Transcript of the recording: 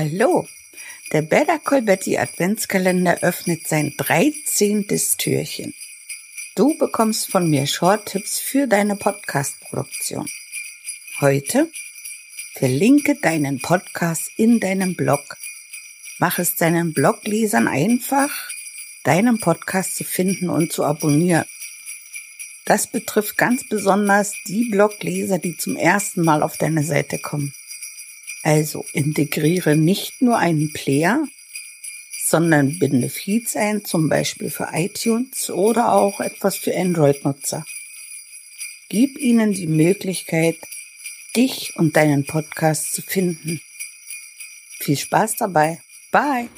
Hallo! Der Better Call Betty Adventskalender öffnet sein 13. Türchen. Du bekommst von mir Short-Tipps für deine Podcast-Produktion. Heute verlinke deinen Podcast in deinem Blog. Mach es deinen Bloglesern einfach, deinen Podcast zu finden und zu abonnieren. Das betrifft ganz besonders die Blogleser, die zum ersten Mal auf deine Seite kommen. Also integriere nicht nur einen Player, sondern binde Feeds ein, zum Beispiel für iTunes oder auch etwas für Android-Nutzer. Gib ihnen die Möglichkeit, dich und deinen Podcast zu finden. Viel Spaß dabei. Bye!